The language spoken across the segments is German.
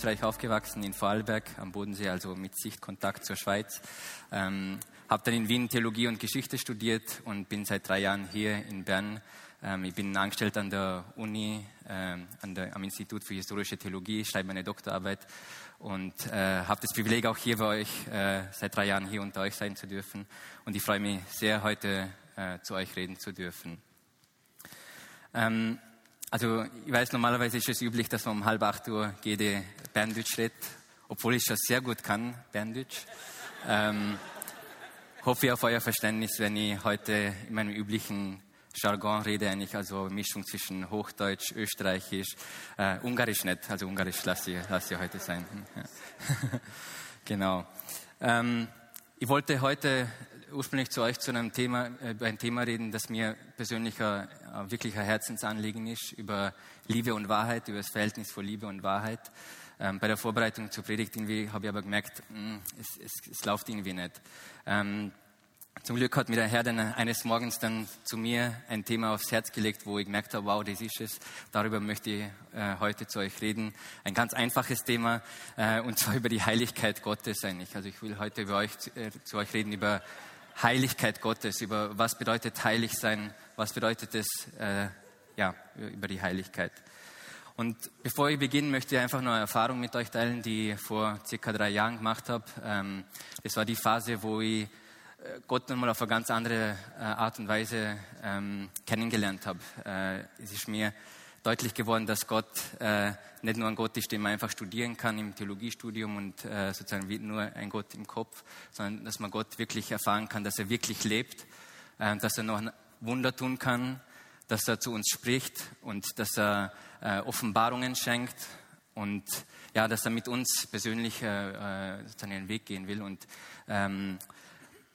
Österreich aufgewachsen, in Vorarlberg am Bodensee, also mit Sichtkontakt zur Schweiz. Ähm, habe dann in Wien Theologie und Geschichte studiert und bin seit drei Jahren hier in Bern. Ähm, ich bin angestellt an der Uni, ähm, an der, am Institut für historische Theologie, schreibe meine Doktorarbeit und äh, habe das Privileg, auch hier bei euch äh, seit drei Jahren hier unter euch sein zu dürfen. Und ich freue mich sehr, heute äh, zu euch reden zu dürfen. Ähm, also ich weiß, normalerweise ist es üblich, dass man um halb acht Uhr jede Berndeutsch redet, obwohl ich schon sehr gut kann, Berndeutsch. Ähm, hoffe auf euer Verständnis, wenn ich heute in meinem üblichen Jargon rede, eigentlich also Mischung zwischen Hochdeutsch, Österreichisch, äh, Ungarisch nicht, also Ungarisch lasse ich, lasse ich heute sein. Genau. Ähm, ich wollte heute ursprünglich zu euch zu einem Thema, äh, über ein Thema reden, das mir persönlich ein, ein wirklicher Herzensanliegen ist, über Liebe und Wahrheit, über das Verhältnis von Liebe und Wahrheit. Ähm, bei der Vorbereitung zur Predigt irgendwie habe ich aber gemerkt, mh, hm, es, es, es läuft irgendwie nicht. Ähm, zum Glück hat mir der Herr dann eines Morgens dann zu mir ein Thema aufs Herz gelegt, wo ich gemerkt habe, wow, das ist es. Darüber möchte ich äh, heute zu euch reden. Ein ganz einfaches Thema, äh, und zwar über die Heiligkeit Gottes eigentlich. Also ich will heute über euch, äh, zu euch reden über Heiligkeit Gottes, über was bedeutet heilig sein, was bedeutet es, äh, ja, über die Heiligkeit. Und bevor ich beginne, möchte ich einfach nur eine Erfahrung mit euch teilen, die ich vor circa drei Jahren gemacht habe. Ähm, das war die Phase, wo ich äh, Gott nochmal auf eine ganz andere äh, Art und Weise ähm, kennengelernt habe. Äh, es ist mir deutlich geworden, dass Gott äh, nicht nur ein Gott ist, den man einfach studieren kann im Theologiestudium und äh, sozusagen nur ein Gott im Kopf, sondern dass man Gott wirklich erfahren kann, dass er wirklich lebt, äh, dass er noch ein Wunder tun kann, dass er zu uns spricht und dass er äh, Offenbarungen schenkt und ja, dass er mit uns persönlich äh, äh, seinen Weg gehen will. Und ähm,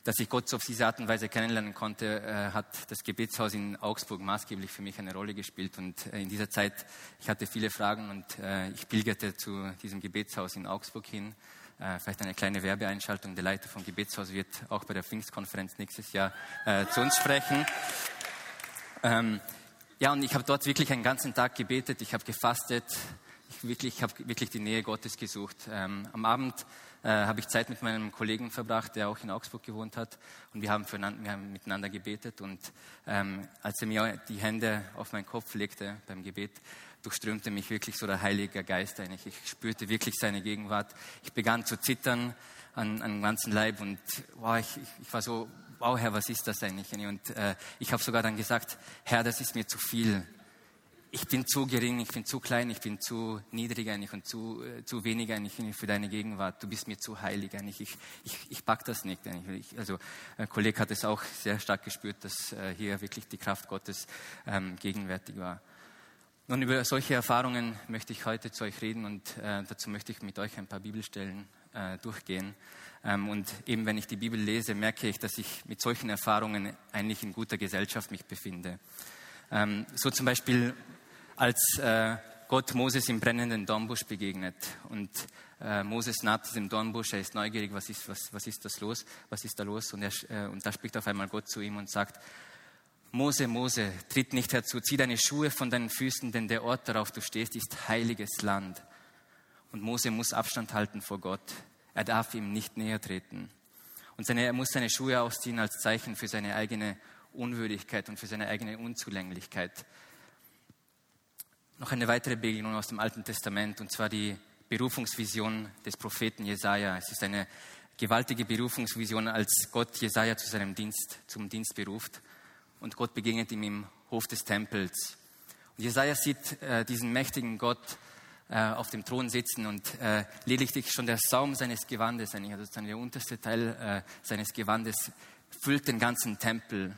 dass ich Gott auf diese Art und Weise kennenlernen konnte, äh, hat das Gebetshaus in Augsburg maßgeblich für mich eine Rolle gespielt. Und äh, in dieser Zeit, ich hatte viele Fragen und äh, ich pilgerte zu diesem Gebetshaus in Augsburg hin. Äh, vielleicht eine kleine Werbeeinschaltung. Der Leiter vom Gebetshaus wird auch bei der Pfingstkonferenz nächstes Jahr äh, zu uns sprechen. Ähm, ja, und ich habe dort wirklich einen ganzen Tag gebetet. Ich habe gefastet. Ich, wirklich, ich habe wirklich die Nähe Gottes gesucht. Ähm, am Abend äh, habe ich Zeit mit meinem Kollegen verbracht, der auch in Augsburg gewohnt hat. Und wir haben, wir haben miteinander gebetet. Und ähm, als er mir die Hände auf meinen Kopf legte beim Gebet, durchströmte mich wirklich so der Heilige Geist eigentlich. Ich spürte wirklich seine Gegenwart. Ich begann zu zittern an, an ganzen Leib und wow, ich, ich, ich war so, wow Herr, was ist das eigentlich? Und äh, ich habe sogar dann gesagt, Herr, das ist mir zu viel ich bin zu gering, ich bin zu klein, ich bin zu niedrig eigentlich und zu, äh, zu wenig eigentlich für deine Gegenwart. Du bist mir zu heilig eigentlich. Ich, ich, ich pack das nicht eigentlich. Ich, also, ein Kollege hat es auch sehr stark gespürt, dass äh, hier wirklich die Kraft Gottes ähm, gegenwärtig war. Nun, über solche Erfahrungen möchte ich heute zu euch reden und äh, dazu möchte ich mit euch ein paar Bibelstellen äh, durchgehen. Ähm, und eben, wenn ich die Bibel lese, merke ich, dass ich mit solchen Erfahrungen eigentlich in guter Gesellschaft mich befinde. Ähm, so zum Beispiel als äh, Gott Moses im brennenden Dornbusch begegnet. Und äh, Moses naht diesem Dornbusch, er ist neugierig, was ist, was, was ist das los, was ist da los? Und, er, äh, und da spricht auf einmal Gott zu ihm und sagt, Mose, Mose, tritt nicht herzu, zieh deine Schuhe von deinen Füßen, denn der Ort, darauf du stehst, ist heiliges Land. Und Mose muss Abstand halten vor Gott. Er darf ihm nicht näher treten. Und seine, er muss seine Schuhe ausziehen als Zeichen für seine eigene Unwürdigkeit und für seine eigene Unzulänglichkeit noch eine weitere Begegnung aus dem Alten Testament, und zwar die Berufungsvision des Propheten Jesaja. Es ist eine gewaltige Berufungsvision, als Gott Jesaja zu seinem Dienst, zum Dienst beruft. Und Gott begegnet ihm im Hof des Tempels. Und Jesaja sieht äh, diesen mächtigen Gott äh, auf dem Thron sitzen und äh, lediglich schon der Saum seines Gewandes, also der unterste Teil äh, seines Gewandes, füllt den ganzen Tempel.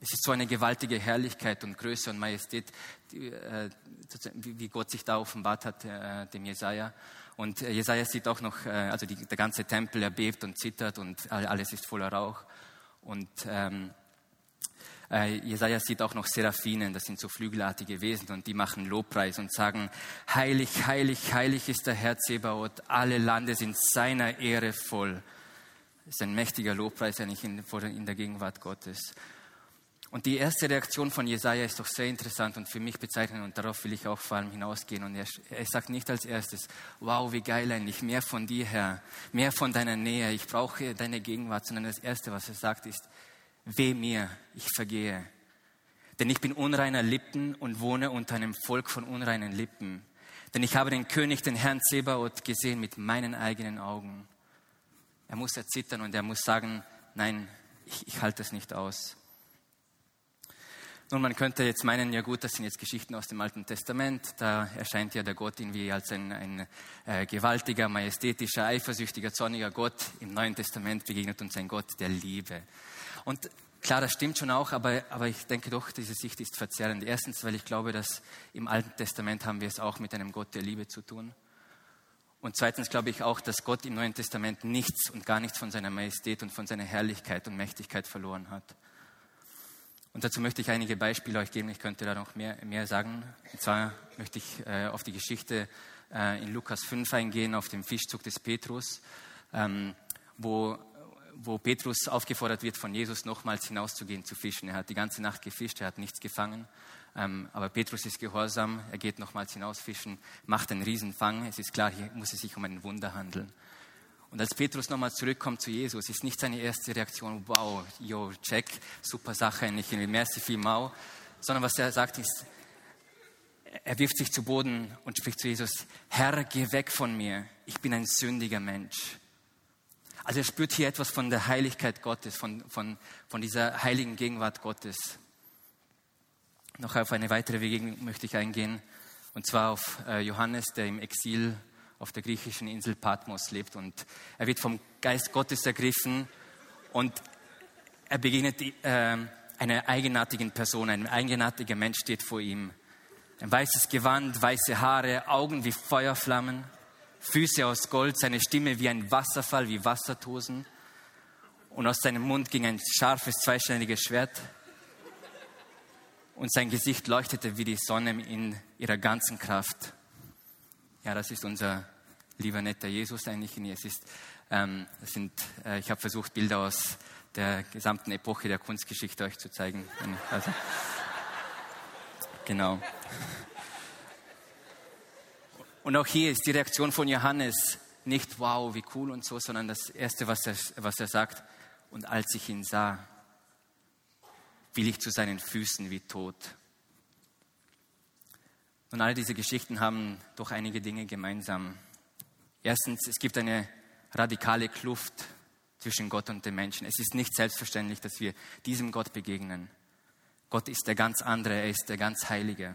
Es ist so eine gewaltige Herrlichkeit und Größe und Majestät, äh, wie Gott sich da offenbart hat, äh, dem Jesaja. Und äh, Jesaja sieht auch noch, also die, der ganze Tempel, er bebt und zittert und alles ist voller Rauch. Und ähm, äh, Jesaja sieht auch noch Seraphinen, das sind so flügelartige Wesen und die machen Lobpreis und sagen, heilig, heilig, heilig ist der Herr Zebaoth, alle Lande sind seiner Ehre voll. Das ist ein mächtiger Lobpreis eigentlich in, in der Gegenwart Gottes. Und die erste Reaktion von Jesaja ist doch sehr interessant und für mich bezeichnend und darauf will ich auch vor allem hinausgehen. Und er, er sagt nicht als erstes, wow, wie geil eigentlich, mehr von dir, Herr, mehr von deiner Nähe, ich brauche deine Gegenwart, sondern das erste, was er sagt, ist, weh mir, ich vergehe. Denn ich bin unreiner Lippen und wohne unter einem Volk von unreinen Lippen. Denn ich habe den König, den Herrn Zebaoth, gesehen mit meinen eigenen Augen. Er muss erzittern und er muss sagen, nein, ich, ich halte das nicht aus. Nun, man könnte jetzt meinen, ja gut, das sind jetzt Geschichten aus dem Alten Testament. Da erscheint ja der Gott irgendwie als ein, ein äh, gewaltiger, majestätischer, eifersüchtiger, zorniger Gott. Im Neuen Testament begegnet uns ein Gott der Liebe. Und klar, das stimmt schon auch, aber, aber ich denke doch, diese Sicht ist verzerrend. Erstens, weil ich glaube, dass im Alten Testament haben wir es auch mit einem Gott der Liebe zu tun. Und zweitens glaube ich auch, dass Gott im Neuen Testament nichts und gar nichts von seiner Majestät und von seiner Herrlichkeit und Mächtigkeit verloren hat. Und dazu möchte ich einige Beispiele euch geben. Ich könnte da noch mehr, mehr sagen. Und zwar möchte ich äh, auf die Geschichte äh, in Lukas 5 eingehen, auf den Fischzug des Petrus, ähm, wo, wo Petrus aufgefordert wird, von Jesus nochmals hinauszugehen zu fischen. Er hat die ganze Nacht gefischt, er hat nichts gefangen. Ähm, aber Petrus ist gehorsam, er geht nochmals hinausfischen, macht einen Riesenfang. Es ist klar, hier muss es sich um ein Wunder handeln. Und als Petrus nochmal zurückkommt zu Jesus, ist nicht seine erste Reaktion, wow, yo, check, super Sache, nicht merci viel mau, sondern was er sagt ist, er wirft sich zu Boden und spricht zu Jesus, Herr, geh weg von mir, ich bin ein sündiger Mensch. Also er spürt hier etwas von der Heiligkeit Gottes, von, von, von dieser heiligen Gegenwart Gottes. Noch auf eine weitere Begegnung möchte ich eingehen, und zwar auf äh, Johannes, der im Exil auf der griechischen Insel Patmos lebt. Und er wird vom Geist Gottes ergriffen und er begegnet äh, einer eigenartigen Person. Ein eigenartiger Mensch steht vor ihm. Ein weißes Gewand, weiße Haare, Augen wie Feuerflammen, Füße aus Gold, seine Stimme wie ein Wasserfall, wie Wassertosen. Und aus seinem Mund ging ein scharfes, zweischneidiges Schwert. Und sein Gesicht leuchtete wie die Sonne in ihrer ganzen Kraft. Ja, das ist unser lieber netter Jesus eigentlich. Es ist, ähm, es sind, äh, ich habe versucht, Bilder aus der gesamten Epoche der Kunstgeschichte euch zu zeigen. Also, genau. Und auch hier ist die Reaktion von Johannes nicht wow, wie cool und so, sondern das Erste, was er, was er sagt, und als ich ihn sah, fiel ich zu seinen Füßen wie tot. Und all diese Geschichten haben doch einige Dinge gemeinsam. Erstens, es gibt eine radikale Kluft zwischen Gott und den Menschen. Es ist nicht selbstverständlich, dass wir diesem Gott begegnen. Gott ist der ganz andere, er ist der ganz Heilige.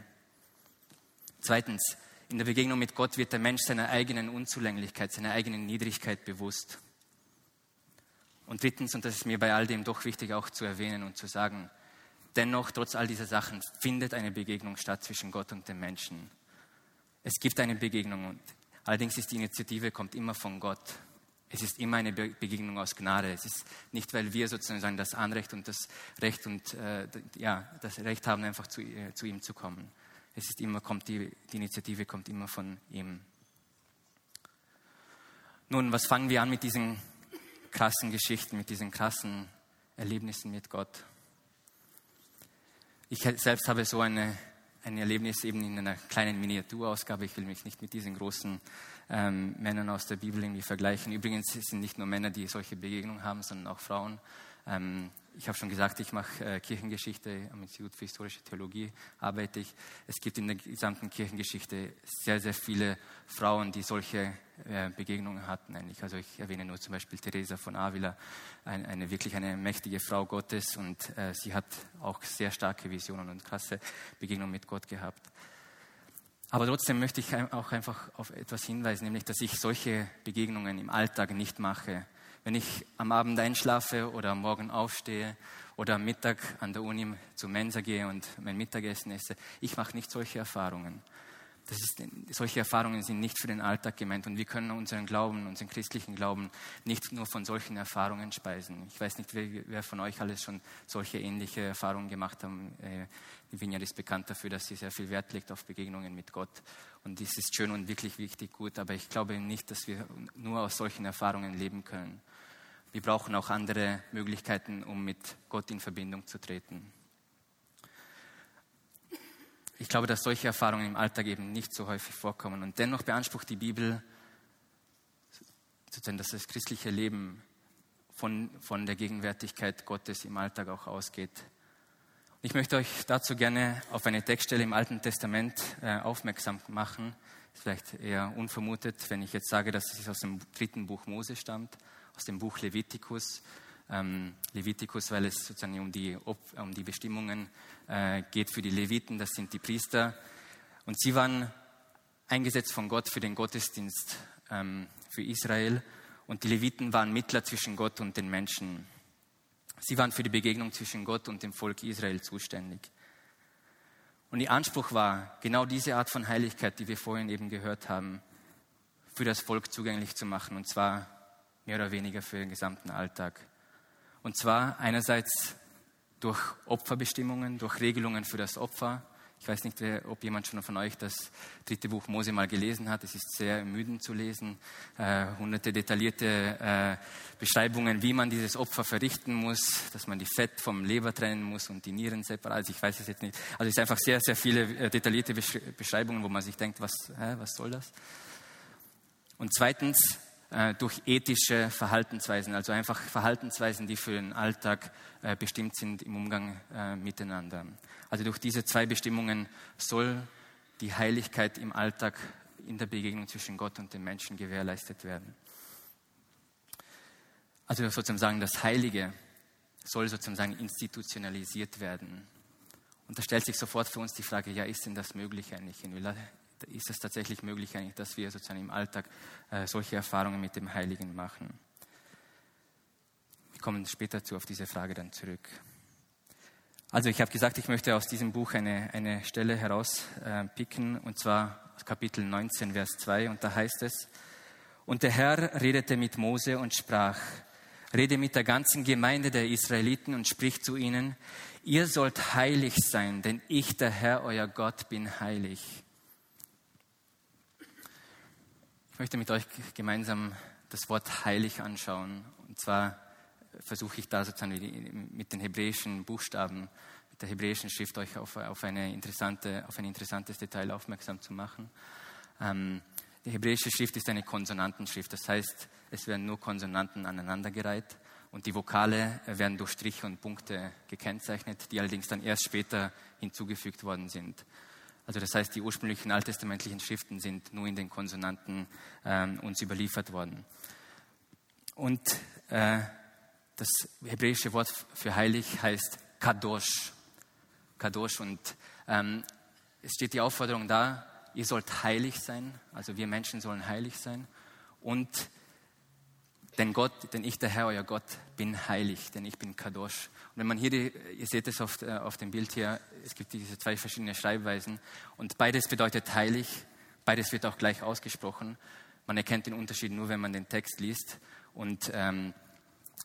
Zweitens, in der Begegnung mit Gott wird der Mensch seiner eigenen Unzulänglichkeit, seiner eigenen Niedrigkeit bewusst. Und drittens, und das ist mir bei all dem doch wichtig auch zu erwähnen und zu sagen, Dennoch, trotz all dieser Sachen, findet eine Begegnung statt zwischen Gott und dem Menschen. Es gibt eine Begegnung und allerdings ist die Initiative kommt immer von Gott. Es ist immer eine Begegnung aus Gnade. Es ist nicht, weil wir sozusagen das Anrecht und das Recht und äh, ja, das Recht haben, einfach zu, äh, zu ihm zu kommen. Es ist immer, kommt die, die Initiative kommt immer von ihm. Nun, was fangen wir an mit diesen krassen Geschichten, mit diesen krassen Erlebnissen mit Gott? Ich selbst habe so eine, ein Erlebnis eben in einer kleinen Miniaturausgabe. Ich will mich nicht mit diesen großen ähm, Männern aus der Bibel irgendwie vergleichen. Übrigens sind nicht nur Männer, die solche Begegnungen haben, sondern auch Frauen. Ähm, ich habe schon gesagt, ich mache äh, Kirchengeschichte am Institut für Historische Theologie, arbeite ich. Es gibt in der gesamten Kirchengeschichte sehr, sehr viele Frauen, die solche Begegnungen hatten. Eigentlich. Also ich erwähne nur zum Beispiel Teresa von Avila, eine, eine wirklich eine mächtige Frau Gottes und äh, sie hat auch sehr starke Visionen und krasse Begegnungen mit Gott gehabt. Aber trotzdem möchte ich auch einfach auf etwas hinweisen, nämlich dass ich solche Begegnungen im Alltag nicht mache wenn ich am Abend einschlafe oder am Morgen aufstehe oder am Mittag an der Uni zur Mensa gehe und mein Mittagessen esse. Ich mache nicht solche Erfahrungen. Ist, solche Erfahrungen sind nicht für den Alltag gemeint und wir können unseren Glauben, unseren christlichen Glauben nicht nur von solchen Erfahrungen speisen. Ich weiß nicht, wer, wer von euch alles schon solche ähnliche Erfahrungen gemacht. Äh, die Vineyard ist bekannt dafür, dass sie sehr viel Wert legt auf Begegnungen mit Gott und dies ist schön und wirklich wichtig, gut, aber ich glaube nicht, dass wir nur aus solchen Erfahrungen leben können. Wir brauchen auch andere Möglichkeiten, um mit Gott in Verbindung zu treten ich glaube, dass solche Erfahrungen im Alltag eben nicht so häufig vorkommen. Und dennoch beansprucht die Bibel, sozusagen, dass das christliche Leben von, von der Gegenwärtigkeit Gottes im Alltag auch ausgeht. Ich möchte euch dazu gerne auf eine Textstelle im Alten Testament äh, aufmerksam machen. Ist vielleicht eher unvermutet, wenn ich jetzt sage, dass es aus dem dritten Buch Mose stammt, aus dem Buch Levitikus ähm, Levitikus, weil es sozusagen um die, um die Bestimmungen äh, geht für die Leviten, das sind die Priester. Und sie waren eingesetzt von Gott für den Gottesdienst ähm, für Israel. Und die Leviten waren Mittler zwischen Gott und den Menschen. Sie waren für die Begegnung zwischen Gott und dem Volk Israel zuständig. Und ihr Anspruch war, genau diese Art von Heiligkeit, die wir vorhin eben gehört haben, für das Volk zugänglich zu machen, und zwar mehr oder weniger für den gesamten Alltag. Und zwar einerseits durch Opferbestimmungen, durch Regelungen für das Opfer. Ich weiß nicht, ob jemand schon von euch das dritte Buch Mose mal gelesen hat. Es ist sehr ermüdend zu lesen. Äh, hunderte detaillierte äh, Beschreibungen, wie man dieses Opfer verrichten muss, dass man die Fett vom Leber trennen muss und die Nieren separat. Also ich weiß es jetzt nicht. Also es sind einfach sehr, sehr viele äh, detaillierte Beschreibungen, wo man sich denkt, was, was soll das? Und zweitens äh, durch ethische Verhaltensweisen, also einfach Verhaltensweisen, die für den Alltag äh, bestimmt sind im Umgang äh, miteinander. Also durch diese zwei Bestimmungen soll die Heiligkeit im Alltag in der Begegnung zwischen Gott und den Menschen gewährleistet werden. Also sozusagen das Heilige soll sozusagen institutionalisiert werden. Und da stellt sich sofort für uns die Frage, ja, ist denn das möglich eigentlich? Ist es tatsächlich möglich, dass wir sozusagen im Alltag äh, solche Erfahrungen mit dem Heiligen machen. Wir kommen später zu auf diese Frage dann zurück. Also ich habe gesagt, ich möchte aus diesem Buch eine, eine Stelle herauspicken, äh, und zwar Kapitel 19, Vers 2, und da heißt es, und der Herr redete mit Mose und sprach, rede mit der ganzen Gemeinde der Israeliten und sprich zu ihnen, ihr sollt heilig sein, denn ich, der Herr, euer Gott, bin heilig. Ich möchte mit euch gemeinsam das Wort heilig anschauen. Und zwar versuche ich da sozusagen mit den hebräischen Buchstaben, mit der hebräischen Schrift euch auf, auf, eine interessante, auf ein interessantes Detail aufmerksam zu machen. Ähm, die hebräische Schrift ist eine Konsonantenschrift, das heißt, es werden nur Konsonanten aneinandergereiht und die Vokale werden durch Striche und Punkte gekennzeichnet, die allerdings dann erst später hinzugefügt worden sind. Also das heißt, die ursprünglichen alttestamentlichen Schriften sind nur in den Konsonanten ähm, uns überliefert worden. Und äh, das hebräische Wort für heilig heißt Kadosh. Kadosh. Und ähm, es steht die Aufforderung da, ihr sollt heilig sein, also wir Menschen sollen heilig sein. Und denn Gott, denn ich, der Herr, euer Gott, bin heilig, denn ich bin Kadosh. Und wenn man hier, die, ihr seht es auf, äh, auf dem Bild hier, es gibt diese zwei verschiedene Schreibweisen und beides bedeutet heilig, beides wird auch gleich ausgesprochen. Man erkennt den Unterschied nur, wenn man den Text liest. Und ähm,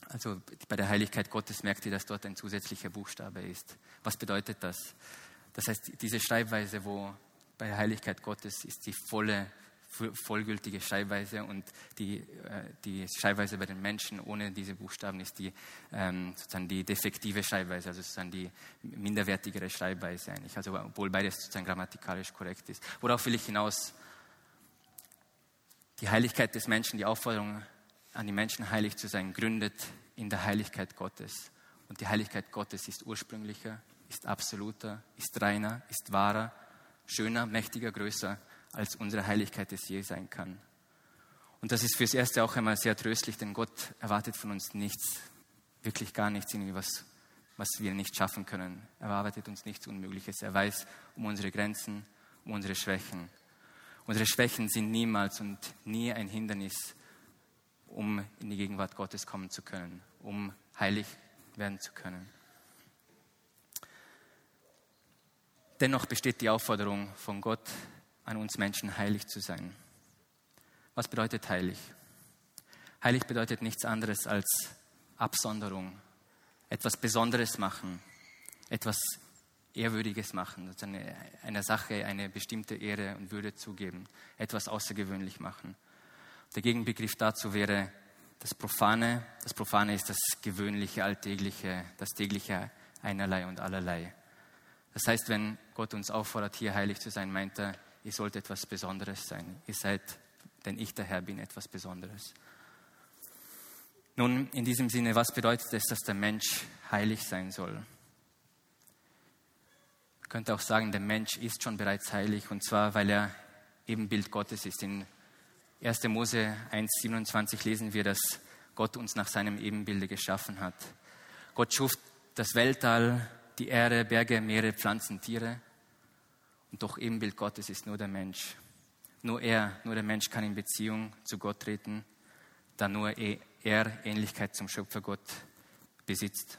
also bei der Heiligkeit Gottes merkt ihr, dass dort ein zusätzlicher Buchstabe ist. Was bedeutet das? Das heißt, diese Schreibweise, wo bei der Heiligkeit Gottes ist die volle vollgültige Schreibweise und die, äh, die Schreibweise bei den Menschen ohne diese Buchstaben ist die, ähm, sozusagen die defektive Schreibweise, also sozusagen die minderwertigere Schreibweise eigentlich, also obwohl beides sozusagen grammatikalisch korrekt ist. Worauf will ich hinaus? Die Heiligkeit des Menschen, die Aufforderung an die Menschen heilig zu sein, gründet in der Heiligkeit Gottes. Und die Heiligkeit Gottes ist ursprünglicher, ist absoluter, ist reiner, ist wahrer, schöner, mächtiger, größer als unsere Heiligkeit es je sein kann. Und das ist fürs Erste auch einmal sehr tröstlich, denn Gott erwartet von uns nichts, wirklich gar nichts, irgendwie was, was wir nicht schaffen können. Er erwartet uns nichts Unmögliches. Er weiß um unsere Grenzen, um unsere Schwächen. Unsere Schwächen sind niemals und nie ein Hindernis, um in die Gegenwart Gottes kommen zu können, um heilig werden zu können. Dennoch besteht die Aufforderung von Gott, an uns Menschen, heilig zu sein. Was bedeutet heilig? Heilig bedeutet nichts anderes als Absonderung, etwas Besonderes machen, etwas Ehrwürdiges machen, also eine, einer Sache eine bestimmte Ehre und Würde zugeben, etwas außergewöhnlich machen. Der Gegenbegriff dazu wäre das Profane. Das Profane ist das Gewöhnliche, Alltägliche, das tägliche Einerlei und Allerlei. Das heißt, wenn Gott uns auffordert, hier heilig zu sein, meint er, ihr sollt etwas Besonderes sein. Ihr seid, denn ich der Herr bin, etwas Besonderes. Nun, in diesem Sinne, was bedeutet es, dass der Mensch heilig sein soll? Man könnte auch sagen, der Mensch ist schon bereits heilig, und zwar, weil er eben Bild Gottes ist. In 1. Mose 1,27 lesen wir, dass Gott uns nach seinem Ebenbilde geschaffen hat. Gott schuf das Weltall, die Erde, Berge, Meere, Pflanzen, Tiere. Und doch Ebenbild Gottes ist nur der Mensch. Nur er, nur der Mensch kann in Beziehung zu Gott treten, da nur er Ähnlichkeit zum Schöpfer Gott besitzt.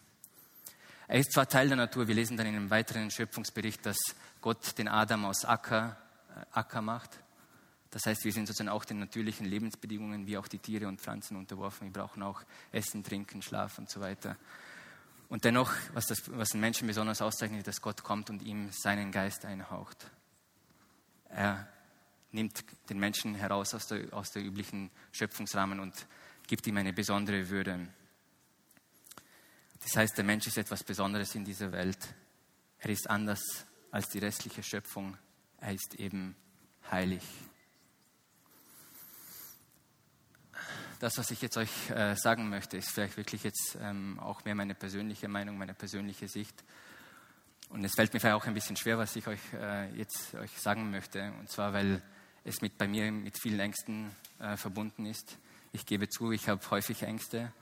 Er ist zwar Teil der Natur, wir lesen dann in einem weiteren Schöpfungsbericht, dass Gott den Adam aus Acker, äh, Acker macht. Das heißt, wir sind sozusagen auch den natürlichen Lebensbedingungen wie auch die Tiere und Pflanzen unterworfen. Wir brauchen auch Essen, Trinken, Schlaf und so weiter. Und dennoch, was, das, was einen Menschen besonders auszeichnet, dass Gott kommt und ihm seinen Geist einhaucht. Er nimmt den Menschen heraus aus der, aus der üblichen Schöpfungsrahmen und gibt ihm eine besondere Würde. Das heißt, der Mensch ist etwas Besonderes in dieser Welt. Er ist anders als die restliche Schöpfung. Er ist eben heilig. Das, was ich jetzt euch äh, sagen möchte, ist vielleicht wirklich jetzt ähm, auch mehr meine persönliche Meinung, meine persönliche Sicht. Und es fällt mir vielleicht auch ein bisschen schwer, was ich euch äh, jetzt euch sagen möchte. Und zwar, weil es mit, bei mir mit vielen Ängsten äh, verbunden ist. Ich gebe zu, ich habe häufig Ängste.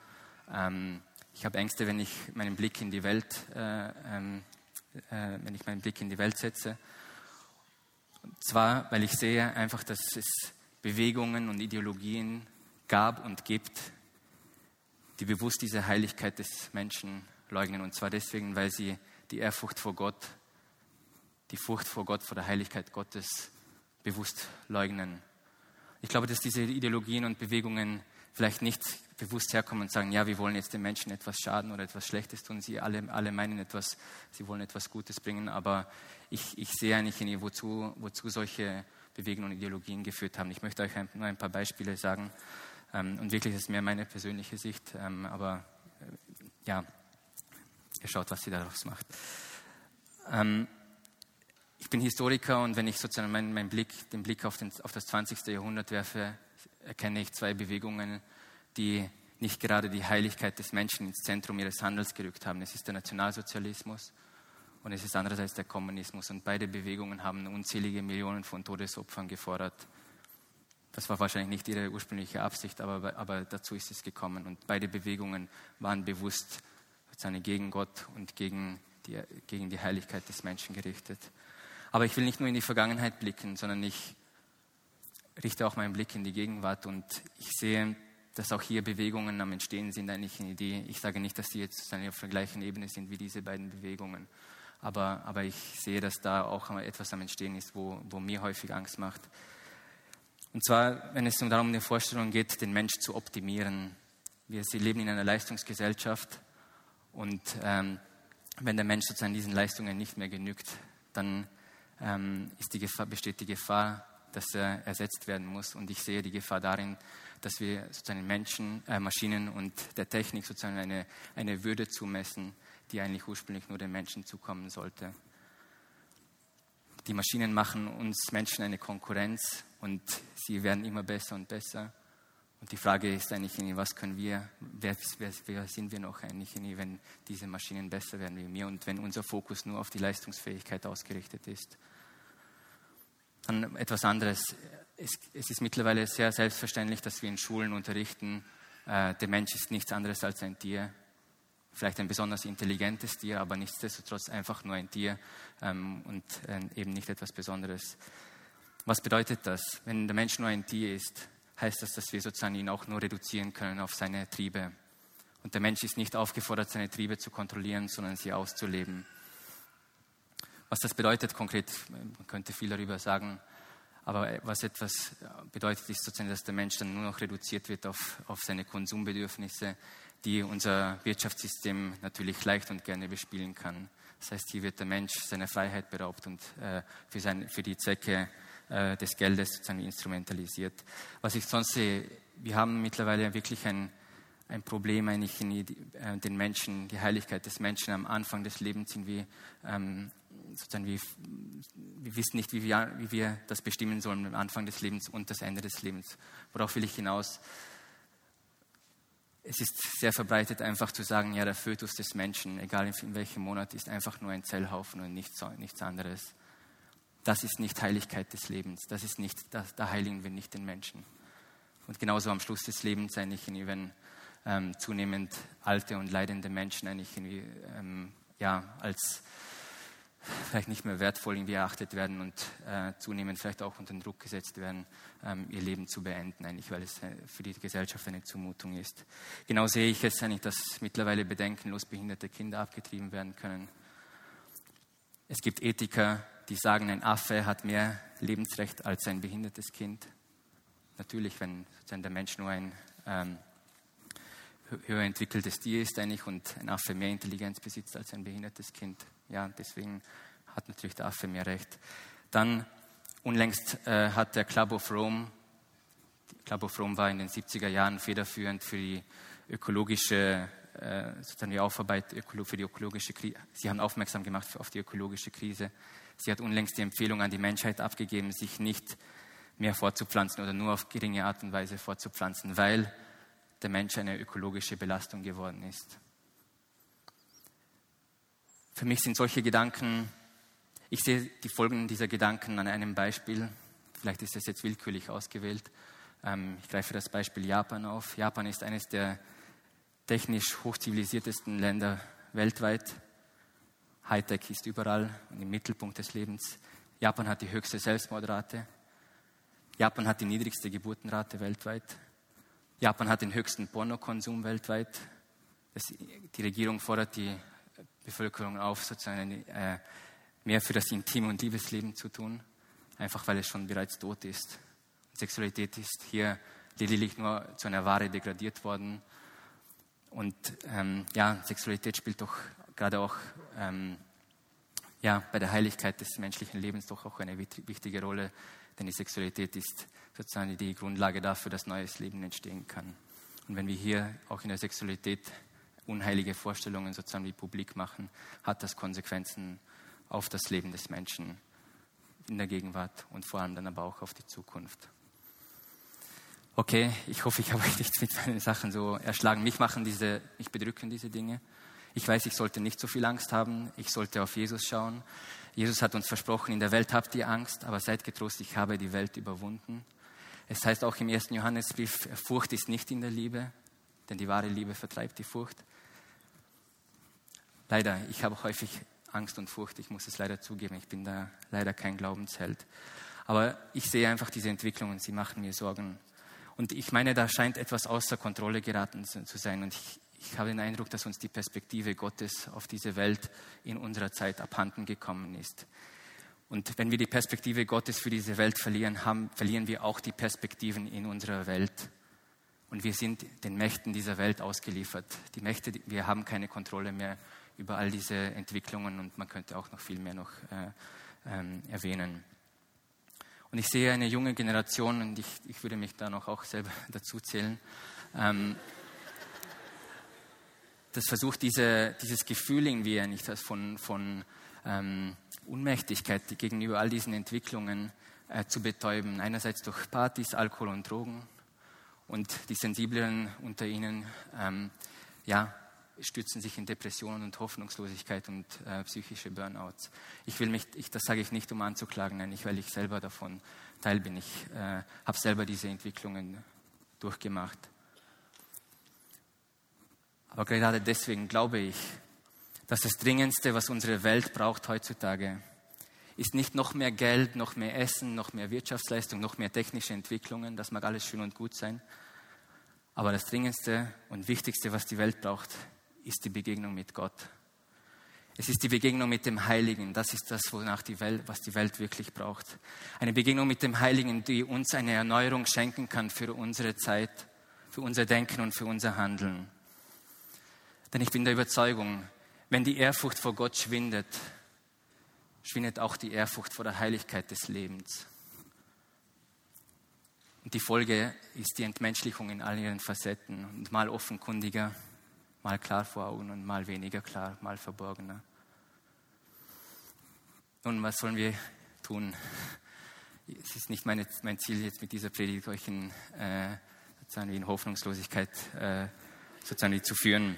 Ähm, ich habe Ängste, wenn ich meinen Blick in die Welt, äh, ähm, äh, wenn ich meinen Blick in die Welt setze. Und zwar, weil ich sehe einfach, dass es Bewegungen und Ideologien gab und gibt, die bewusst diese Heiligkeit des Menschen leugnen. Und zwar deswegen, weil sie die Ehrfurcht vor Gott, die Furcht vor Gott, vor der Heiligkeit Gottes bewusst leugnen. Ich glaube, dass diese Ideologien und Bewegungen vielleicht nicht bewusst herkommen und sagen, ja, wir wollen jetzt den Menschen etwas schaden oder etwas Schlechtes tun. Sie alle, alle meinen etwas, sie wollen etwas Gutes bringen, aber ich, ich sehe eigentlich nie, wozu, wozu solche Bewegungen und Ideologien geführt haben. Ich möchte euch nur ein paar Beispiele sagen. Ähm, und wirklich ist mehr meine persönliche Sicht, ähm, aber äh, ja, ihr schaut, was sie daraus macht. Ähm, ich bin Historiker und wenn ich sozusagen meinen, meinen Blick, den Blick auf, den, auf das 20. Jahrhundert werfe, erkenne ich zwei Bewegungen, die nicht gerade die Heiligkeit des Menschen ins Zentrum ihres Handels gerückt haben. Es ist der Nationalsozialismus und es ist andererseits der Kommunismus. Und beide Bewegungen haben unzählige Millionen von Todesopfern gefordert. Das war wahrscheinlich nicht ihre ursprüngliche Absicht, aber, aber dazu ist es gekommen. Und beide Bewegungen waren bewusst gegen Gott und gegen die, gegen die Heiligkeit des Menschen gerichtet. Aber ich will nicht nur in die Vergangenheit blicken, sondern ich richte auch meinen Blick in die Gegenwart und ich sehe, dass auch hier Bewegungen am Entstehen sind, eigentlich eine Idee. Ich sage nicht, dass die jetzt auf der gleichen Ebene sind wie diese beiden Bewegungen, aber, aber ich sehe, dass da auch etwas am Entstehen ist, wo, wo mir häufig Angst macht. Und zwar, wenn es darum eine Vorstellung geht, den Mensch zu optimieren. Wir sie leben in einer Leistungsgesellschaft und ähm, wenn der Mensch sozusagen diesen Leistungen nicht mehr genügt, dann ähm, die Gefahr, besteht die Gefahr, dass er ersetzt werden muss. Und ich sehe die Gefahr darin, dass wir sozusagen Menschen, äh, Maschinen und der Technik sozusagen eine, eine Würde zumessen, die eigentlich ursprünglich nur den Menschen zukommen sollte. Die Maschinen machen uns Menschen eine Konkurrenz und sie werden immer besser und besser. Und die Frage ist eigentlich, was können wir, wer, wer, wer sind wir noch eigentlich, wenn diese Maschinen besser werden wie wir und wenn unser Fokus nur auf die Leistungsfähigkeit ausgerichtet ist. Dann etwas anderes. Es, es ist mittlerweile sehr selbstverständlich, dass wir in Schulen unterrichten, äh, der Mensch ist nichts anderes als ein Tier. Vielleicht ein besonders intelligentes Tier, aber nichtsdestotrotz einfach nur ein Tier ähm, und äh, eben nicht etwas Besonderes. Was bedeutet das? Wenn der Mensch nur ein Tier ist, heißt das, dass wir sozusagen ihn auch nur reduzieren können auf seine Triebe. Und der Mensch ist nicht aufgefordert, seine Triebe zu kontrollieren, sondern sie auszuleben. was das bedeutet konkret, man könnte viel darüber sagen, aber was etwas bedeutet, ist sozusagen, dass der Mensch dann nur noch reduziert wird auf, auf seine Konsumbedürfnisse, die unser Wirtschaftssystem natürlich leicht und gerne bespielen kann. Das heißt, hier wird der Mensch seiner Freiheit beraubt und äh, für, sein, für die Zwecke äh, des Geldes sozusagen instrumentalisiert. Was ich sonst sehe, wir haben mittlerweile wirklich ein, ein Problem eigentlich in äh, den Menschen, die Heiligkeit des Menschen am Anfang des Lebens sind wir ähm, sozusagen wir, wir wissen nicht, wie wir, wie wir das bestimmen sollen am Anfang des Lebens und das Ende des Lebens. Worauf will ich hinaus? Es ist sehr verbreitet, einfach zu sagen, ja, der Fötus des Menschen, egal in welchem Monat, ist einfach nur ein Zellhaufen und nichts, nichts anderes. Das ist nicht Heiligkeit des Lebens. Das ist nicht, da, da heiligen wir nicht den Menschen. Und genauso am Schluss des Lebens eigentlich, wenn ähm, zunehmend alte und leidende Menschen eigentlich ähm, ja, als vielleicht nicht mehr wertvoll irgendwie erachtet werden und äh, zunehmend vielleicht auch unter Druck gesetzt werden, ähm, ihr Leben zu beenden, eigentlich, weil es äh, für die Gesellschaft eine Zumutung ist. Genau sehe ich es eigentlich, dass mittlerweile bedenkenlos behinderte Kinder abgetrieben werden können. Es gibt Ethiker, die sagen, ein Affe hat mehr Lebensrecht als ein behindertes Kind. Natürlich, wenn der Mensch nur ein ähm, höher entwickeltes Tier ist eigentlich und ein Affe mehr Intelligenz besitzt als ein behindertes Kind. Ja, deswegen hat natürlich der Affe mehr Recht. Dann unlängst äh, hat der Club of Rome, Club of Rome war in den 70er Jahren federführend für die ökologische äh, sozusagen die Aufarbeit für die ökologische Krise. Sie haben aufmerksam gemacht auf die ökologische Krise. Sie hat unlängst die Empfehlung an die Menschheit abgegeben, sich nicht mehr fortzupflanzen oder nur auf geringe Art und Weise fortzupflanzen, weil der Mensch eine ökologische Belastung geworden ist. Für mich sind solche Gedanken, ich sehe die Folgen dieser Gedanken an einem Beispiel, vielleicht ist es jetzt willkürlich ausgewählt. Ähm, ich greife das Beispiel Japan auf. Japan ist eines der technisch hochzivilisiertesten Länder weltweit. Hightech ist überall und im Mittelpunkt des Lebens. Japan hat die höchste Selbstmordrate. Japan hat die niedrigste Geburtenrate weltweit. Japan hat den höchsten Pornokonsum weltweit. Das, die Regierung fordert die Bevölkerung auf, sozusagen äh, mehr für das Intime und Liebesleben zu tun, einfach weil es schon bereits tot ist. Sexualität ist hier lediglich nur zu einer Ware degradiert worden. Und ähm, ja, Sexualität spielt doch gerade auch ähm, ja, bei der Heiligkeit des menschlichen Lebens doch auch eine wichtige Rolle, denn die Sexualität ist sozusagen die Grundlage dafür, dass neues Leben entstehen kann. Und wenn wir hier auch in der Sexualität unheilige Vorstellungen sozusagen wie publik machen, hat das Konsequenzen auf das Leben des Menschen in der Gegenwart und vor allem dann aber auch auf die Zukunft. Okay, ich hoffe, ich habe euch nicht mit meinen Sachen so erschlagen. Mich machen diese, mich bedrücken diese Dinge. Ich weiß, ich sollte nicht so viel Angst haben. Ich sollte auf Jesus schauen. Jesus hat uns versprochen, in der Welt habt ihr Angst, aber seid getrost, ich habe die Welt überwunden. Es heißt auch im ersten Johannesbrief, Furcht ist nicht in der Liebe, denn die wahre Liebe vertreibt die Furcht. Leider, ich habe häufig Angst und Furcht, ich muss es leider zugeben, ich bin da leider kein Glaubensheld. Aber ich sehe einfach diese Entwicklung und sie machen mir Sorgen. Und ich meine, da scheint etwas außer Kontrolle geraten zu sein. Und ich, ich habe den Eindruck, dass uns die Perspektive Gottes auf diese Welt in unserer Zeit abhanden gekommen ist. Und wenn wir die Perspektive Gottes für diese Welt verlieren, haben, verlieren wir auch die Perspektiven in unserer Welt. Und wir sind den Mächten dieser Welt ausgeliefert. Die Mächte, wir haben keine Kontrolle mehr über all diese Entwicklungen und man könnte auch noch viel mehr noch äh, ähm, erwähnen. Und ich sehe eine junge Generation und ich, ich würde mich da noch auch selber dazu zählen, ähm, das versucht diese, dieses Gefühl irgendwie nicht von, von ähm, Unmächtigkeit gegenüber all diesen Entwicklungen äh, zu betäuben. Einerseits durch Partys, Alkohol und Drogen und die Sensibleren unter ihnen ähm, ja, stürzen sich in Depressionen und Hoffnungslosigkeit und äh, psychische Burnouts. Ich will mich, ich, das sage ich nicht, um anzuklagen, nein, weil ich selber davon Teil bin. Ich äh, habe selber diese Entwicklungen durchgemacht. Aber gerade deswegen glaube ich, dass das Dringendste, was unsere Welt braucht heutzutage, ist nicht noch mehr Geld, noch mehr Essen, noch mehr Wirtschaftsleistung, noch mehr technische Entwicklungen. Das mag alles schön und gut sein. Aber das Dringendste und Wichtigste, was die Welt braucht, ist die Begegnung mit Gott. Es ist die Begegnung mit dem Heiligen. Das ist das, wonach die Welt, was die Welt wirklich braucht. Eine Begegnung mit dem Heiligen, die uns eine Erneuerung schenken kann für unsere Zeit, für unser Denken und für unser Handeln. Denn ich bin der Überzeugung, wenn die Ehrfurcht vor Gott schwindet, schwindet auch die Ehrfurcht vor der Heiligkeit des Lebens. Und die Folge ist die Entmenschlichung in all ihren Facetten und mal offenkundiger, mal klar vor Augen und mal weniger klar, mal verborgener. Nun, was sollen wir tun? Es ist nicht meine, mein Ziel, jetzt mit dieser Predigt euch in, äh, sozusagen in Hoffnungslosigkeit äh, sozusagen zu führen.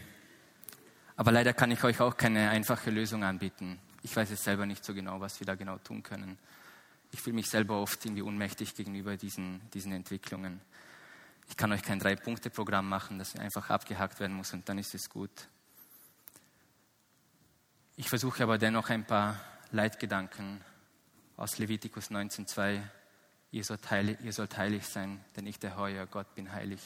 Aber leider kann ich euch auch keine einfache Lösung anbieten. Ich weiß es selber nicht so genau, was wir da genau tun können. Ich fühle mich selber oft irgendwie unmächtig gegenüber diesen, diesen Entwicklungen. Ich kann euch kein Drei-Punkte-Programm machen, das einfach abgehakt werden muss und dann ist es gut. Ich versuche aber dennoch ein paar Leitgedanken aus Levitikus 19.2. Ihr sollt, heilig, ihr sollt heilig sein, denn ich, der Herr, Gott, bin heilig.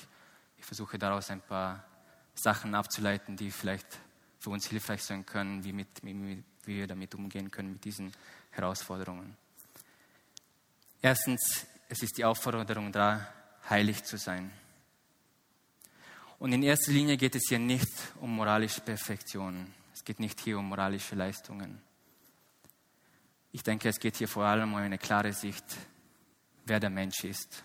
Ich versuche daraus ein paar Sachen abzuleiten, die vielleicht für uns hilfreich sein können, wie, mit, wie, wir damit umgehen können, mit diesen Herausforderungen. Erstens, es ist die Aufforderung da, heilig zu sein. Und in erster Linie geht es hier nicht um moralische Perfektion. Es geht nicht hier um moralische Leistungen. Ich denke, es geht hier vor allem um eine klare Sicht, wer der Mensch ist.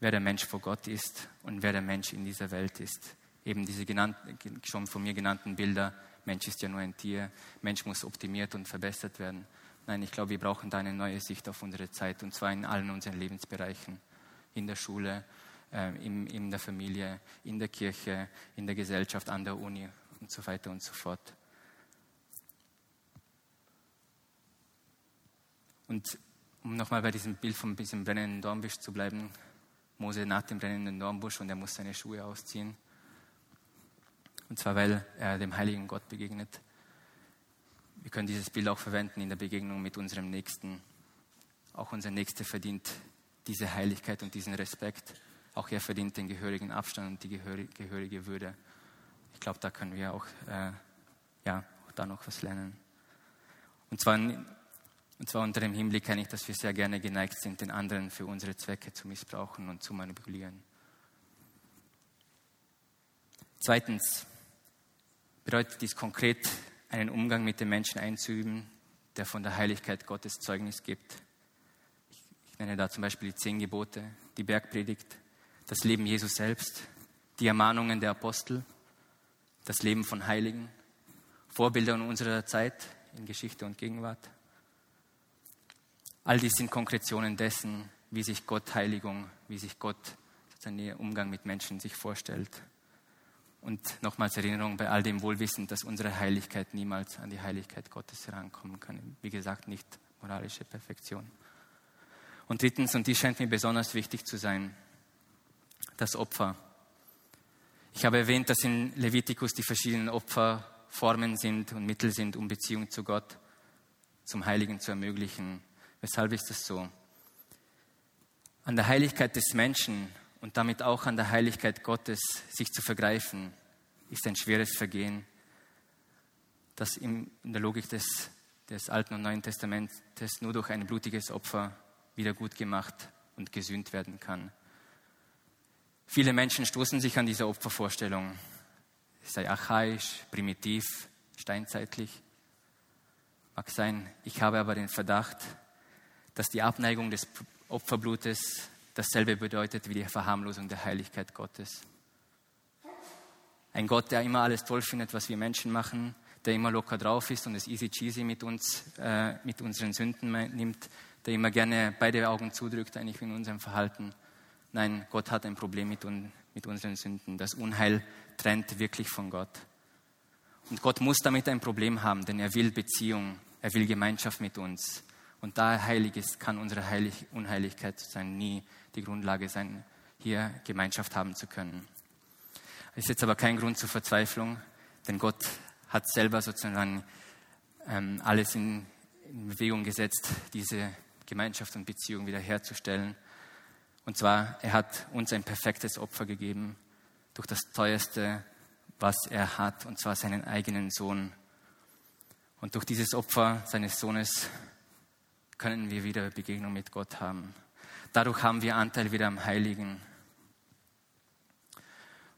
Wer der Mensch vor Gott ist und wer der Mensch in dieser Welt ist. Eben diese genannten, schon von mir genannten Bilder. Mensch ist ja nur ein Tier. Mensch muss optimiert und verbessert werden. Nein, ich glaube, wir brauchen da eine neue Sicht auf unsere Zeit und zwar in allen unseren Lebensbereichen in der Schule, äh, in, in der Familie, in der Kirche, in der Gesellschaft, an der Uni und so weiter und so fort. Und um nochmal bei diesem Bild von diesem brennenden Dornbusch zu bleiben, Mose nach dem brennenden Dornbusch und er muss seine Schuhe ausziehen. Und zwar, weil er dem heiligen Gott begegnet. Wir können dieses Bild auch verwenden in der Begegnung mit unserem Nächsten. Auch unser Nächster verdient diese Heiligkeit und diesen Respekt. Auch er verdient den gehörigen Abstand und die gehörige Würde. Ich glaube, da können wir auch, äh, ja, da noch was lernen. Und zwar, und zwar unter dem Hinblick eigentlich, dass wir sehr gerne geneigt sind, den anderen für unsere Zwecke zu missbrauchen und zu manipulieren. Zweitens bedeutet dies konkret, einen Umgang mit den Menschen einzuüben, der von der Heiligkeit Gottes Zeugnis gibt nenne da zum Beispiel die zehn Gebote, die Bergpredigt, das Leben Jesus selbst, die Ermahnungen der Apostel, das Leben von Heiligen, Vorbilder in unserer Zeit in Geschichte und Gegenwart. All dies sind Konkretionen dessen, wie sich Gott Heiligung, wie sich Gott seinen Umgang mit Menschen sich vorstellt. Und nochmals Erinnerung bei all dem Wohlwissen, dass unsere Heiligkeit niemals an die Heiligkeit Gottes herankommen kann. Wie gesagt, nicht moralische Perfektion. Und drittens, und die scheint mir besonders wichtig zu sein, das Opfer. Ich habe erwähnt, dass in Levitikus die verschiedenen Opferformen sind und Mittel sind, um Beziehung zu Gott, zum Heiligen zu ermöglichen. Weshalb ist das so? An der Heiligkeit des Menschen und damit auch an der Heiligkeit Gottes sich zu vergreifen, ist ein schweres Vergehen, das in der Logik des, des Alten und Neuen Testamentes nur durch ein blutiges Opfer wieder gut gemacht und gesühnt werden kann. Viele Menschen stoßen sich an diese Opfervorstellung. Es sei archaisch, primitiv, steinzeitlich. Mag sein, ich habe aber den Verdacht, dass die Abneigung des Opferblutes dasselbe bedeutet wie die Verharmlosung der Heiligkeit Gottes. Ein Gott, der immer alles toll findet, was wir Menschen machen, der immer locker drauf ist und es easy cheesy mit uns, äh, mit unseren Sünden nimmt, der immer gerne beide Augen zudrückt, eigentlich in unserem Verhalten. Nein, Gott hat ein Problem mit, un, mit unseren Sünden. Das Unheil trennt wirklich von Gott. Und Gott muss damit ein Problem haben, denn er will Beziehung, er will Gemeinschaft mit uns. Und da er heilig ist, kann unsere Heilig Unheiligkeit sozusagen nie die Grundlage sein, hier Gemeinschaft haben zu können. Ist jetzt aber kein Grund zur Verzweiflung, denn Gott hat selber sozusagen ähm, alles in, in Bewegung gesetzt, diese Gemeinschaft und Beziehung wiederherzustellen. Und zwar, er hat uns ein perfektes Opfer gegeben durch das Teuerste, was er hat, und zwar seinen eigenen Sohn. Und durch dieses Opfer seines Sohnes können wir wieder Begegnung mit Gott haben. Dadurch haben wir Anteil wieder am Heiligen.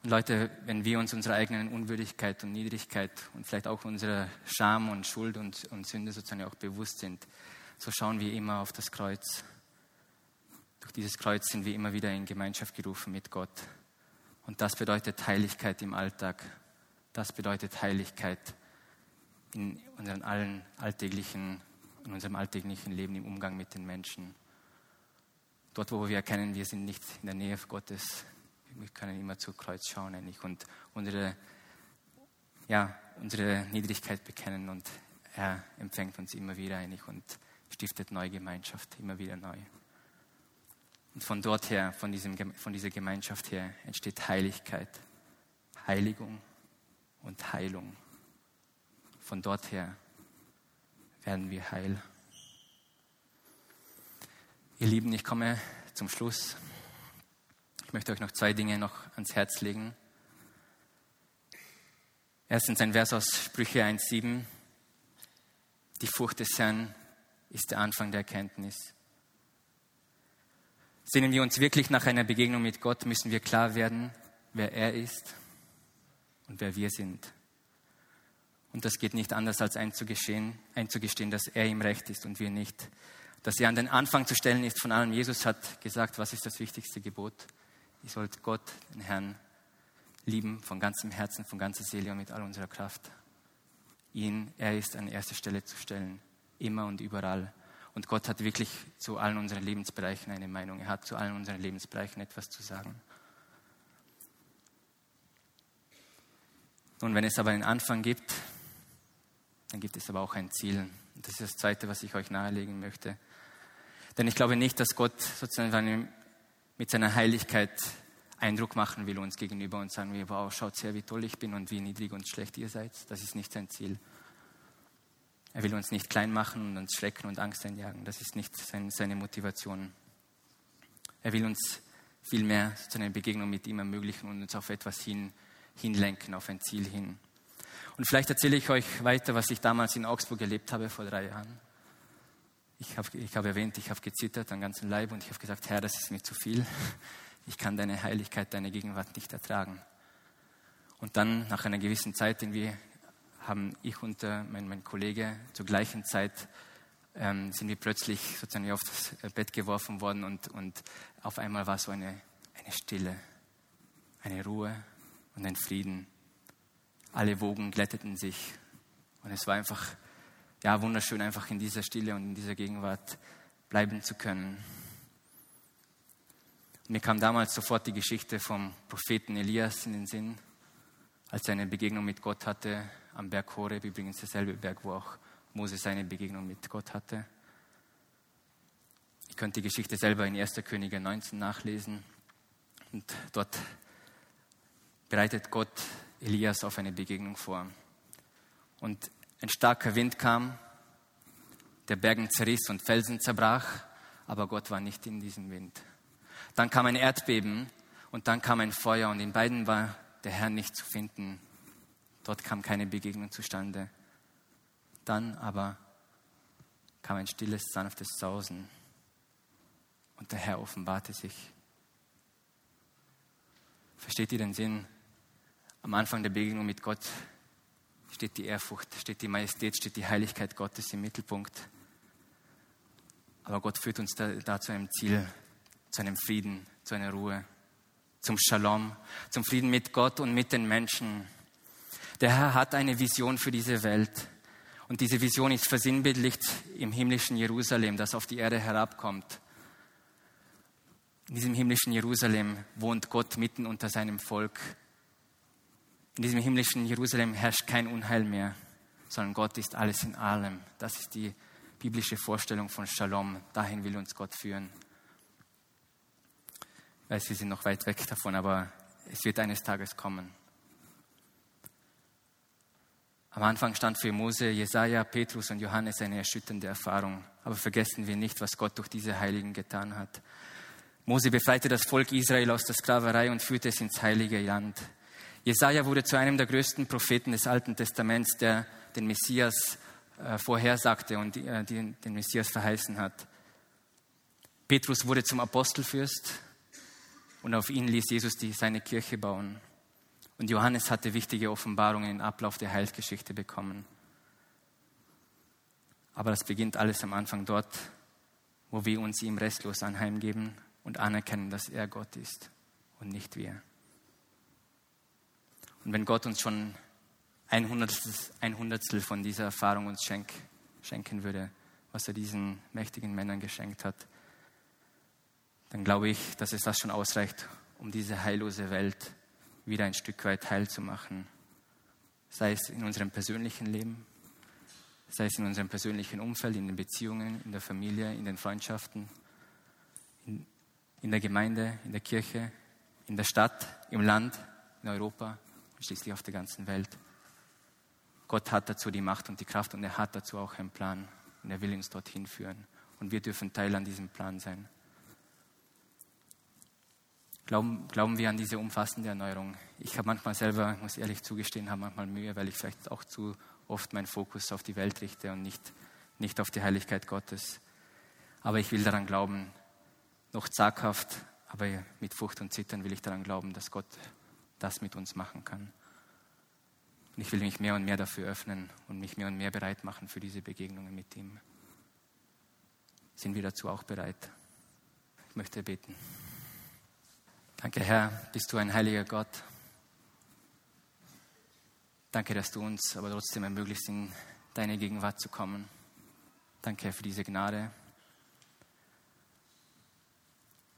Und Leute, wenn wir uns unserer eigenen Unwürdigkeit und Niedrigkeit und vielleicht auch unserer Scham und Schuld und, und Sünde sozusagen auch bewusst sind, so schauen wir immer auf das Kreuz. Durch dieses Kreuz sind wir immer wieder in Gemeinschaft gerufen mit Gott. Und das bedeutet Heiligkeit im Alltag. Das bedeutet Heiligkeit in unseren allen alltäglichen, in unserem alltäglichen Leben, im Umgang mit den Menschen. Dort, wo wir erkennen, wir sind nicht in der Nähe Gottes, wir können immer zu Kreuz schauen eigentlich und unsere, ja, unsere Niedrigkeit bekennen und er empfängt uns immer wieder eigentlich und stiftet neue Gemeinschaft, immer wieder neu. Und von dort her, von, diesem, von dieser Gemeinschaft her, entsteht Heiligkeit, Heiligung und Heilung. Von dort her werden wir heil. Ihr Lieben, ich komme zum Schluss möchte euch noch zwei Dinge noch ans Herz legen. Erstens ein Vers aus Sprüche 1,7. Die Furcht des Herrn ist der Anfang der Erkenntnis. Sehnen wir uns wirklich nach einer Begegnung mit Gott, müssen wir klar werden, wer er ist und wer wir sind. Und das geht nicht anders, als einzugestehen, einzugestehen, dass er im Recht ist und wir nicht. Dass er an den Anfang zu stellen ist von allem. Jesus hat gesagt, was ist das wichtigste Gebot? Ihr sollt Gott, den Herrn, lieben von ganzem Herzen, von ganzer Seele und mit all unserer Kraft. Ihn, er ist an erste Stelle zu stellen, immer und überall. Und Gott hat wirklich zu allen unseren Lebensbereichen eine Meinung. Er hat zu allen unseren Lebensbereichen etwas zu sagen. Nun, wenn es aber einen Anfang gibt, dann gibt es aber auch ein Ziel. Das ist das Zweite, was ich euch nahelegen möchte. Denn ich glaube nicht, dass Gott sozusagen mit seiner Heiligkeit Eindruck machen will uns gegenüber und sagen wir, wow, schaut her, wie toll ich bin und wie niedrig und schlecht ihr seid. Das ist nicht sein Ziel. Er will uns nicht klein machen und uns Schrecken und Angst einjagen. Das ist nicht sein, seine Motivation. Er will uns vielmehr zu einer Begegnung mit ihm ermöglichen und uns auf etwas hin, hinlenken, auf ein Ziel hin. Und vielleicht erzähle ich euch weiter, was ich damals in Augsburg erlebt habe vor drei Jahren. Ich habe ich hab erwähnt, ich habe gezittert am ganzen Leib und ich habe gesagt, Herr, das ist mir zu viel. Ich kann deine Heiligkeit, deine Gegenwart nicht ertragen. Und dann, nach einer gewissen Zeit, den haben, ich und äh, mein, mein, Kollege zur gleichen Zeit, ähm, sind wir plötzlich sozusagen auf das Bett geworfen worden und, und auf einmal war so eine, eine Stille, eine Ruhe und ein Frieden. Alle Wogen glätteten sich und es war einfach ja, wunderschön, einfach in dieser Stille und in dieser Gegenwart bleiben zu können. Mir kam damals sofort die Geschichte vom Propheten Elias in den Sinn, als er eine Begegnung mit Gott hatte am Berg Horeb, übrigens derselbe Berg, wo auch Mose seine Begegnung mit Gott hatte. Ihr könnt die Geschichte selber in 1. Könige 19 nachlesen. Und dort bereitet Gott Elias auf eine Begegnung vor. Und ein starker Wind kam, der Bergen zerriss und Felsen zerbrach, aber Gott war nicht in diesem Wind. Dann kam ein Erdbeben und dann kam ein Feuer und in beiden war der Herr nicht zu finden. Dort kam keine Begegnung zustande. Dann aber kam ein stilles, sanftes Sausen und der Herr offenbarte sich. Versteht ihr den Sinn? Am Anfang der Begegnung mit Gott steht die Ehrfurcht, steht die Majestät, steht die Heiligkeit Gottes im Mittelpunkt. Aber Gott führt uns da, da zu einem Ziel, zu einem Frieden, zu einer Ruhe, zum Shalom, zum Frieden mit Gott und mit den Menschen. Der Herr hat eine Vision für diese Welt. Und diese Vision ist versinnbildlicht im himmlischen Jerusalem, das auf die Erde herabkommt. In diesem himmlischen Jerusalem wohnt Gott mitten unter seinem Volk in diesem himmlischen Jerusalem herrscht kein Unheil mehr, sondern Gott ist alles in allem. Das ist die biblische Vorstellung von Shalom. Dahin will uns Gott führen. Ich weiß, wir sind noch weit weg davon, aber es wird eines Tages kommen. Am Anfang stand für Mose, Jesaja, Petrus und Johannes eine erschütternde Erfahrung. Aber vergessen wir nicht, was Gott durch diese Heiligen getan hat. Mose befreite das Volk Israel aus der Sklaverei und führte es ins heilige Land. Jesaja wurde zu einem der größten Propheten des Alten Testaments, der den Messias äh, vorhersagte und äh, den, den Messias verheißen hat. Petrus wurde zum Apostelfürst und auf ihn ließ Jesus die, seine Kirche bauen. Und Johannes hatte wichtige Offenbarungen im Ablauf der Heilsgeschichte bekommen. Aber das beginnt alles am Anfang dort, wo wir uns ihm restlos anheimgeben und anerkennen, dass er Gott ist und nicht wir. Und wenn Gott uns schon ein Hundertstel, ein Hundertstel von dieser Erfahrung uns schenk, schenken würde, was er diesen mächtigen Männern geschenkt hat, dann glaube ich, dass es das schon ausreicht, um diese heillose Welt wieder ein Stück weit heil zu machen. Sei es in unserem persönlichen Leben, sei es in unserem persönlichen Umfeld, in den Beziehungen, in der Familie, in den Freundschaften, in, in der Gemeinde, in der Kirche, in der Stadt, im Land, in Europa schließlich auf der ganzen Welt. Gott hat dazu die Macht und die Kraft und er hat dazu auch einen Plan und er will uns dorthin führen. Und wir dürfen Teil an diesem Plan sein. Glauben, glauben wir an diese umfassende Erneuerung? Ich habe manchmal selber, muss ehrlich zugestehen, habe manchmal Mühe, weil ich vielleicht auch zu oft meinen Fokus auf die Welt richte und nicht, nicht auf die Heiligkeit Gottes. Aber ich will daran glauben, noch zaghaft, aber mit Furcht und Zittern will ich daran glauben, dass Gott das mit uns machen kann. Und ich will mich mehr und mehr dafür öffnen und mich mehr und mehr bereit machen für diese Begegnungen mit ihm. Sind wir dazu auch bereit? Ich möchte beten. Danke, Herr, bist du ein heiliger Gott. Danke, dass du uns aber trotzdem ermöglicht, in deine Gegenwart zu kommen. Danke, Herr, für diese Gnade.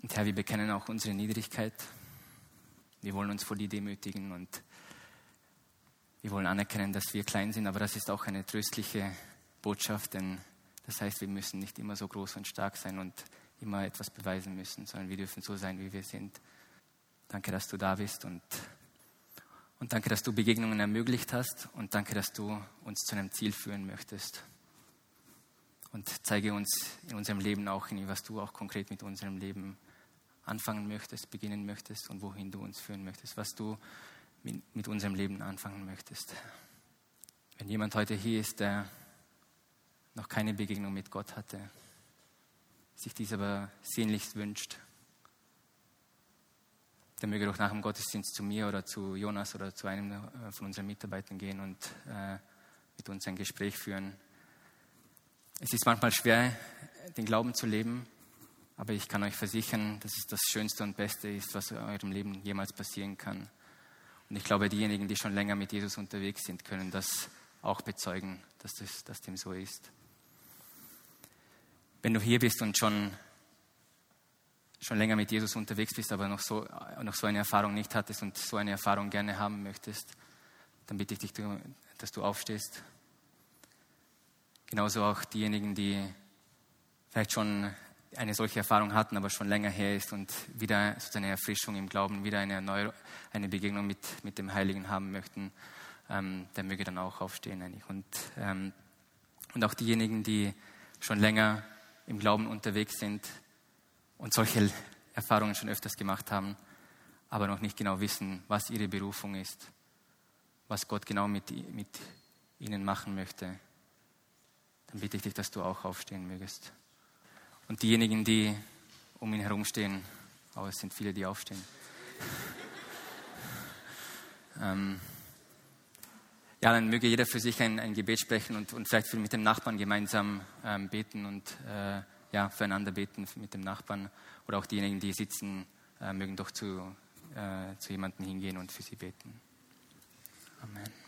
Und Herr, wir bekennen auch unsere Niedrigkeit. Wir wollen uns vor dir demütigen und wir wollen anerkennen, dass wir klein sind, aber das ist auch eine tröstliche Botschaft, denn das heißt, wir müssen nicht immer so groß und stark sein und immer etwas beweisen müssen, sondern wir dürfen so sein, wie wir sind. Danke, dass du da bist und, und danke, dass du Begegnungen ermöglicht hast und danke, dass du uns zu einem Ziel führen möchtest. Und zeige uns in unserem Leben auch, was du auch konkret mit unserem Leben anfangen möchtest, beginnen möchtest und wohin du uns führen möchtest, was du mit, mit unserem Leben anfangen möchtest. Wenn jemand heute hier ist, der noch keine Begegnung mit Gott hatte, sich dies aber sehnlichst wünscht, der möge doch nach dem Gottesdienst zu mir oder zu Jonas oder zu einem von unseren Mitarbeitern gehen und äh, mit uns ein Gespräch führen. Es ist manchmal schwer, den Glauben zu leben, aber ich kann euch versichern, dass es das Schönste und Beste ist, was in eurem Leben jemals passieren kann. Und ich glaube, diejenigen, die schon länger mit Jesus unterwegs sind, können das auch bezeugen, dass, das, dass dem so ist. Wenn du hier bist und schon schon länger mit Jesus unterwegs bist, aber noch so, noch so eine Erfahrung nicht hattest und so eine Erfahrung gerne haben möchtest, dann bitte ich dich, dass du aufstehst. Genauso auch diejenigen, die vielleicht schon eine solche Erfahrung hatten, aber schon länger her ist und wieder so eine Erfrischung im Glauben, wieder eine, Erneuer eine Begegnung mit, mit dem Heiligen haben möchten, ähm, der möge dann auch aufstehen eigentlich. Und, ähm, und auch diejenigen, die schon länger im Glauben unterwegs sind, und solche Erfahrungen schon öfters gemacht haben, aber noch nicht genau wissen, was ihre Berufung ist, was Gott genau mit, mit ihnen machen möchte, dann bitte ich dich, dass du auch aufstehen mögest. Und diejenigen, die um ihn herumstehen, aber es sind viele, die aufstehen. ähm, ja, dann möge jeder für sich ein, ein Gebet sprechen und, und vielleicht mit dem Nachbarn gemeinsam ähm, beten und äh, ja, füreinander beten mit dem Nachbarn oder auch diejenigen, die sitzen, äh, mögen doch zu, äh, zu jemandem hingehen und für sie beten. Amen.